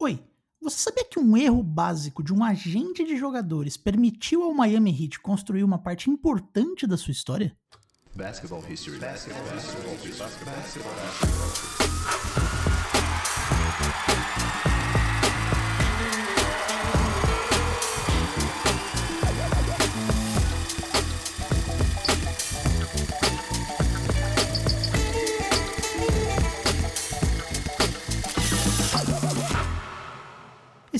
Oi, você sabia que um erro básico de um agente de jogadores permitiu ao Miami Heat construir uma parte importante da sua história? Basketball history. Basketball, basketball, basketball, basketball. Esse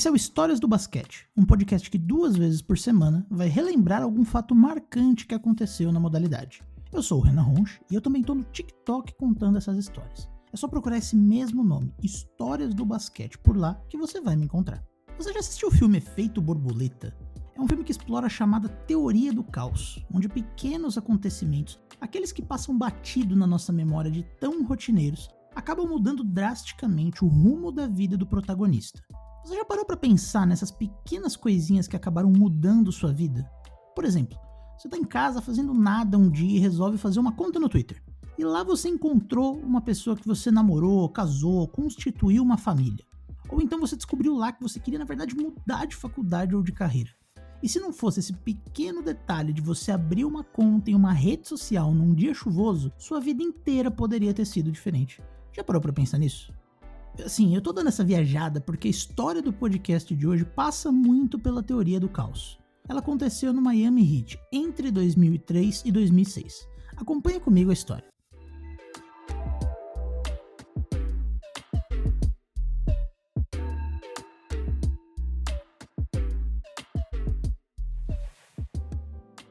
é o Histórias do Basquete, um podcast que duas vezes por semana vai relembrar algum fato marcante que aconteceu na modalidade. Eu sou o Renan Ronch e eu também estou no TikTok contando essas histórias. É só procurar esse mesmo nome, Histórias do Basquete, por lá que você vai me encontrar. Você já assistiu o filme Efeito Borboleta? É um filme que explora a chamada teoria do caos, onde pequenos acontecimentos, aqueles que passam batido na nossa memória de tão rotineiros, acabam mudando drasticamente o rumo da vida do protagonista. Você já parou para pensar nessas pequenas coisinhas que acabaram mudando sua vida? Por exemplo, você está em casa fazendo nada um dia e resolve fazer uma conta no Twitter. E lá você encontrou uma pessoa que você namorou, casou, constituiu uma família. Ou então você descobriu lá que você queria, na verdade, mudar de faculdade ou de carreira. E se não fosse esse pequeno detalhe de você abrir uma conta em uma rede social num dia chuvoso, sua vida inteira poderia ter sido diferente. Já parou para pensar nisso? Assim, eu tô dando essa viajada porque a história do podcast de hoje passa muito pela teoria do caos. Ela aconteceu no Miami Heat entre 2003 e 2006. Acompanhe comigo a história.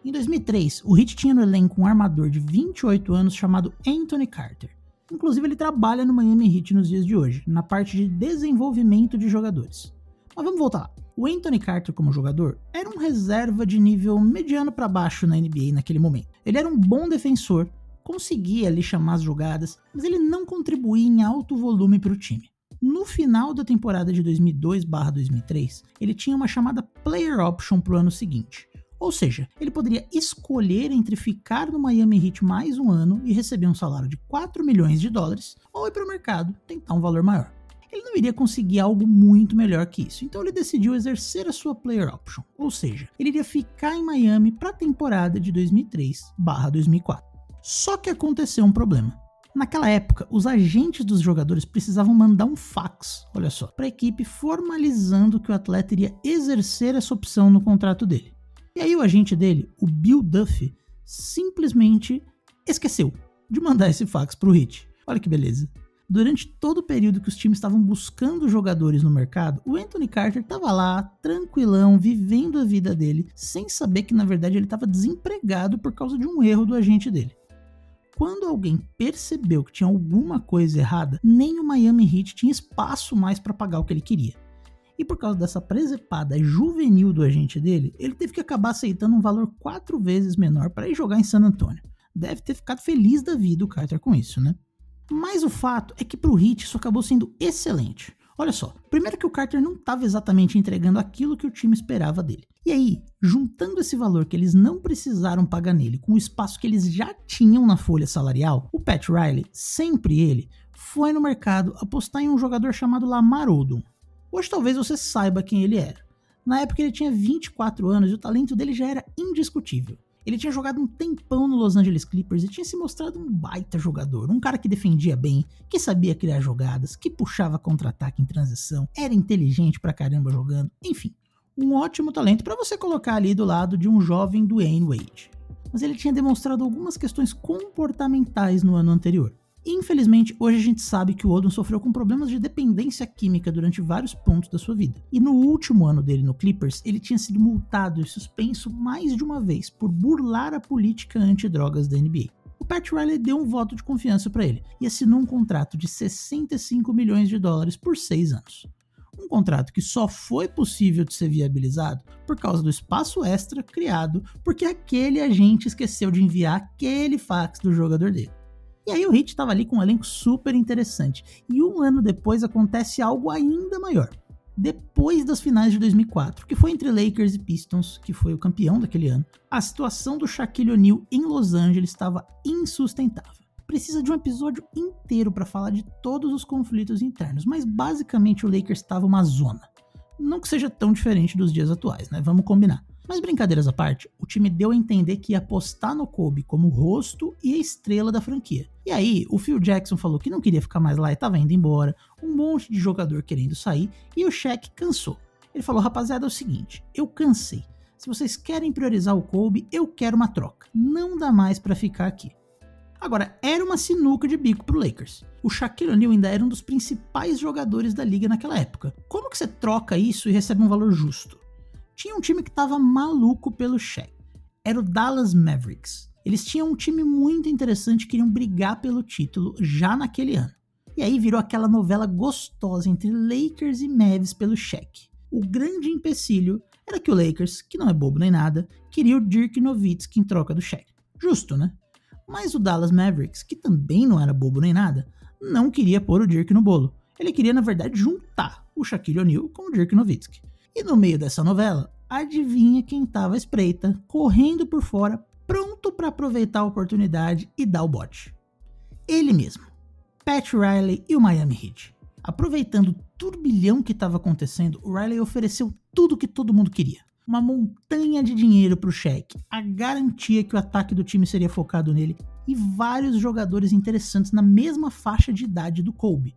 Em 2003, o Heat tinha no elenco um armador de 28 anos chamado Anthony Carter. Inclusive, ele trabalha no Miami Heat nos dias de hoje, na parte de desenvolvimento de jogadores. Mas vamos voltar lá. O Anthony Carter, como jogador, era um reserva de nível mediano para baixo na NBA naquele momento. Ele era um bom defensor, conseguia ali chamar as jogadas, mas ele não contribuía em alto volume para o time. No final da temporada de 2002/2003, ele tinha uma chamada player option para o ano seguinte, ou seja, ele poderia escolher entre ficar no Miami Heat mais um ano e receber um salário de 4 milhões de dólares, ou ir para o mercado tentar um valor maior. Ele não iria conseguir algo muito melhor que isso, então ele decidiu exercer a sua player option, ou seja, ele iria ficar em Miami para a temporada de 2003/2004. Só que aconteceu um problema. Naquela época, os agentes dos jogadores precisavam mandar um fax, olha só, para a equipe formalizando que o atleta iria exercer essa opção no contrato dele. E aí o agente dele, o Bill Duffy, simplesmente esqueceu de mandar esse fax pro Hit. Olha que beleza. Durante todo o período que os times estavam buscando jogadores no mercado, o Anthony Carter estava lá, tranquilão, vivendo a vida dele, sem saber que na verdade ele estava desempregado por causa de um erro do agente dele. Quando alguém percebeu que tinha alguma coisa errada, nem o Miami Heat tinha espaço mais para pagar o que ele queria. E por causa dessa presepada juvenil do agente dele, ele teve que acabar aceitando um valor quatro vezes menor para ir jogar em San Antonio. Deve ter ficado feliz da vida o Carter com isso, né? Mas o fato é que para o isso acabou sendo excelente. Olha só, primeiro que o Carter não estava exatamente entregando aquilo que o time esperava dele. E aí, juntando esse valor que eles não precisaram pagar nele com o espaço que eles já tinham na folha salarial, o Pat Riley, sempre ele, foi no mercado apostar em um jogador chamado Lamar Odom. Hoje talvez você saiba quem ele era. Na época ele tinha 24 anos e o talento dele já era indiscutível. Ele tinha jogado um tempão no Los Angeles Clippers e tinha se mostrado um baita jogador, um cara que defendia bem, que sabia criar jogadas, que puxava contra-ataque em transição, era inteligente pra caramba jogando, enfim, um ótimo talento para você colocar ali do lado de um jovem Dwayne Wade. Mas ele tinha demonstrado algumas questões comportamentais no ano anterior. Infelizmente, hoje a gente sabe que o Odom sofreu com problemas de dependência química durante vários pontos da sua vida. E no último ano dele no Clippers, ele tinha sido multado e suspenso mais de uma vez por burlar a política antidrogas da NBA. O Pat Riley deu um voto de confiança para ele e assinou um contrato de 65 milhões de dólares por seis anos. Um contrato que só foi possível de ser viabilizado por causa do espaço extra criado porque aquele agente esqueceu de enviar aquele fax do jogador dele. E aí o Heat estava ali com um elenco super interessante. E um ano depois acontece algo ainda maior. Depois das finais de 2004, que foi entre Lakers e Pistons, que foi o campeão daquele ano, a situação do Shaquille O'Neal em Los Angeles estava insustentável. precisa de um episódio inteiro para falar de todos os conflitos internos, mas basicamente o Lakers estava uma zona. Não que seja tão diferente dos dias atuais, né? Vamos combinar. Mas brincadeiras à parte, o time deu a entender que ia apostar no Kobe como rosto e a estrela da franquia. E aí, o Phil Jackson falou que não queria ficar mais lá e estava indo embora, um monte de jogador querendo sair, e o Shaq cansou. Ele falou: rapaziada, é o seguinte, eu cansei. Se vocês querem priorizar o Kobe, eu quero uma troca. Não dá mais para ficar aqui. Agora, era uma sinuca de bico pro Lakers. O Shaquille O'Neal ainda era um dos principais jogadores da liga naquela época. Como que você troca isso e recebe um valor justo? Tinha um time que tava maluco pelo Shaq. Era o Dallas Mavericks. Eles tinham um time muito interessante, queriam brigar pelo título já naquele ano. E aí virou aquela novela gostosa entre Lakers e Mavs pelo Shaq. O grande empecilho era que o Lakers, que não é bobo nem nada, queria o Dirk Nowitzki em troca do Shaq. Justo, né? Mas o Dallas Mavericks, que também não era bobo nem nada, não queria pôr o Dirk no bolo. Ele queria, na verdade, juntar o Shaquille O'Neal com o Dirk Nowitzki. E no meio dessa novela, adivinha quem estava espreita, correndo por fora, pronto para aproveitar a oportunidade e dar o bote? Ele mesmo, Pat Riley e o Miami Heat. Aproveitando o turbilhão que estava acontecendo, o Riley ofereceu tudo que todo mundo queria. Uma montanha de dinheiro para o Shaq, a garantia que o ataque do time seria focado nele e vários jogadores interessantes na mesma faixa de idade do Kobe,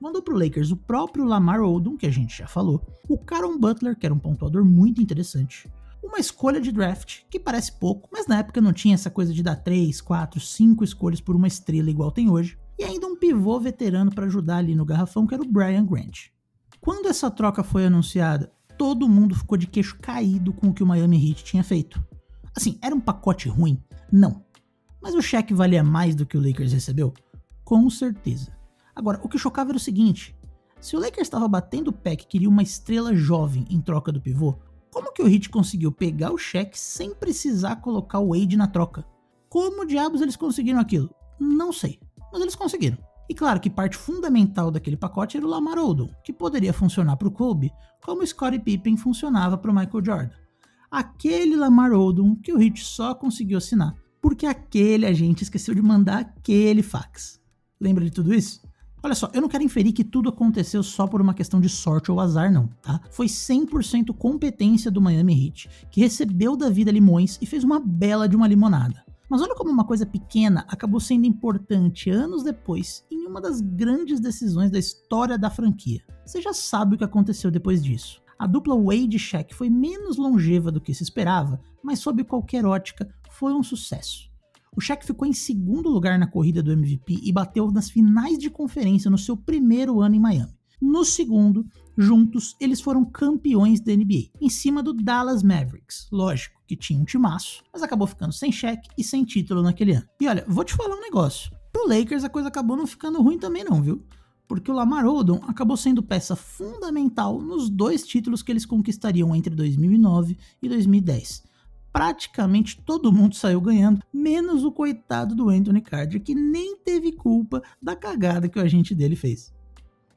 mandou para o Lakers o próprio Lamar Odom, que a gente já falou, o Caron Butler, que era um pontuador muito interessante, uma escolha de draft, que parece pouco, mas na época não tinha essa coisa de dar 3, 4, 5 escolhas por uma estrela igual tem hoje, e ainda um pivô veterano para ajudar ali no garrafão, que era o Brian Grant. Quando essa troca foi anunciada, todo mundo ficou de queixo caído com o que o Miami Heat tinha feito. Assim, era um pacote ruim? Não. Mas o cheque valia mais do que o Lakers recebeu? Com certeza. Agora, o que chocava era o seguinte: se o Lakers estava batendo o pé que queria uma estrela jovem em troca do pivô, como que o Heat conseguiu pegar o cheque sem precisar colocar o Wade na troca? Como diabos eles conseguiram aquilo? Não sei, mas eles conseguiram. E claro que parte fundamental daquele pacote era o Lamar Odom, que poderia funcionar para o Kobe como o Scottie Pippen funcionava para o Michael Jordan. Aquele Lamar Odom que o Heat só conseguiu assinar porque aquele agente esqueceu de mandar aquele fax. Lembra de tudo isso? Olha só, eu não quero inferir que tudo aconteceu só por uma questão de sorte ou azar, não, tá? Foi 100% competência do Miami Heat, que recebeu da vida limões e fez uma bela de uma limonada. Mas olha como uma coisa pequena acabou sendo importante anos depois em uma das grandes decisões da história da franquia. Você já sabe o que aconteceu depois disso. A dupla Wade Shaq foi menos longeva do que se esperava, mas sob qualquer ótica foi um sucesso. O Shaq ficou em segundo lugar na corrida do MVP e bateu nas finais de conferência no seu primeiro ano em Miami. No segundo, juntos, eles foram campeões da NBA, em cima do Dallas Mavericks. Lógico que tinha um timaço, mas acabou ficando sem Shaq e sem título naquele ano. E olha, vou te falar um negócio. Pro Lakers a coisa acabou não ficando ruim também não, viu? Porque o Lamar Odom acabou sendo peça fundamental nos dois títulos que eles conquistariam entre 2009 e 2010 praticamente todo mundo saiu ganhando, menos o coitado do Anthony Carter, que nem teve culpa da cagada que o agente dele fez.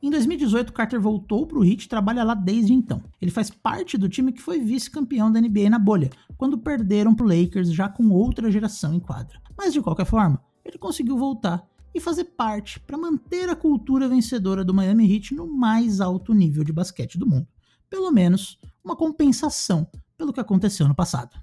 Em 2018, Carter voltou para o Heat e trabalha lá desde então. Ele faz parte do time que foi vice-campeão da NBA na bolha, quando perderam para Lakers já com outra geração em quadra. Mas de qualquer forma, ele conseguiu voltar e fazer parte para manter a cultura vencedora do Miami Heat no mais alto nível de basquete do mundo. Pelo menos uma compensação pelo que aconteceu no passado.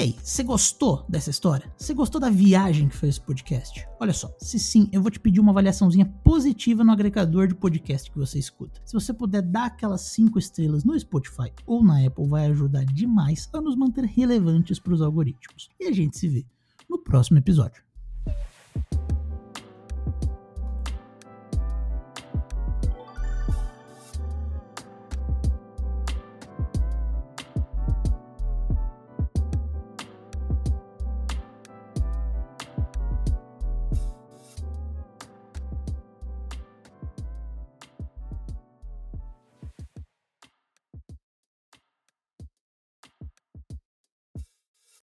E aí, você gostou dessa história? Você gostou da viagem que foi esse podcast? Olha só, se sim, eu vou te pedir uma avaliaçãozinha positiva no agregador de podcast que você escuta. Se você puder dar aquelas 5 estrelas no Spotify ou na Apple, vai ajudar demais a nos manter relevantes para os algoritmos. E a gente se vê no próximo episódio.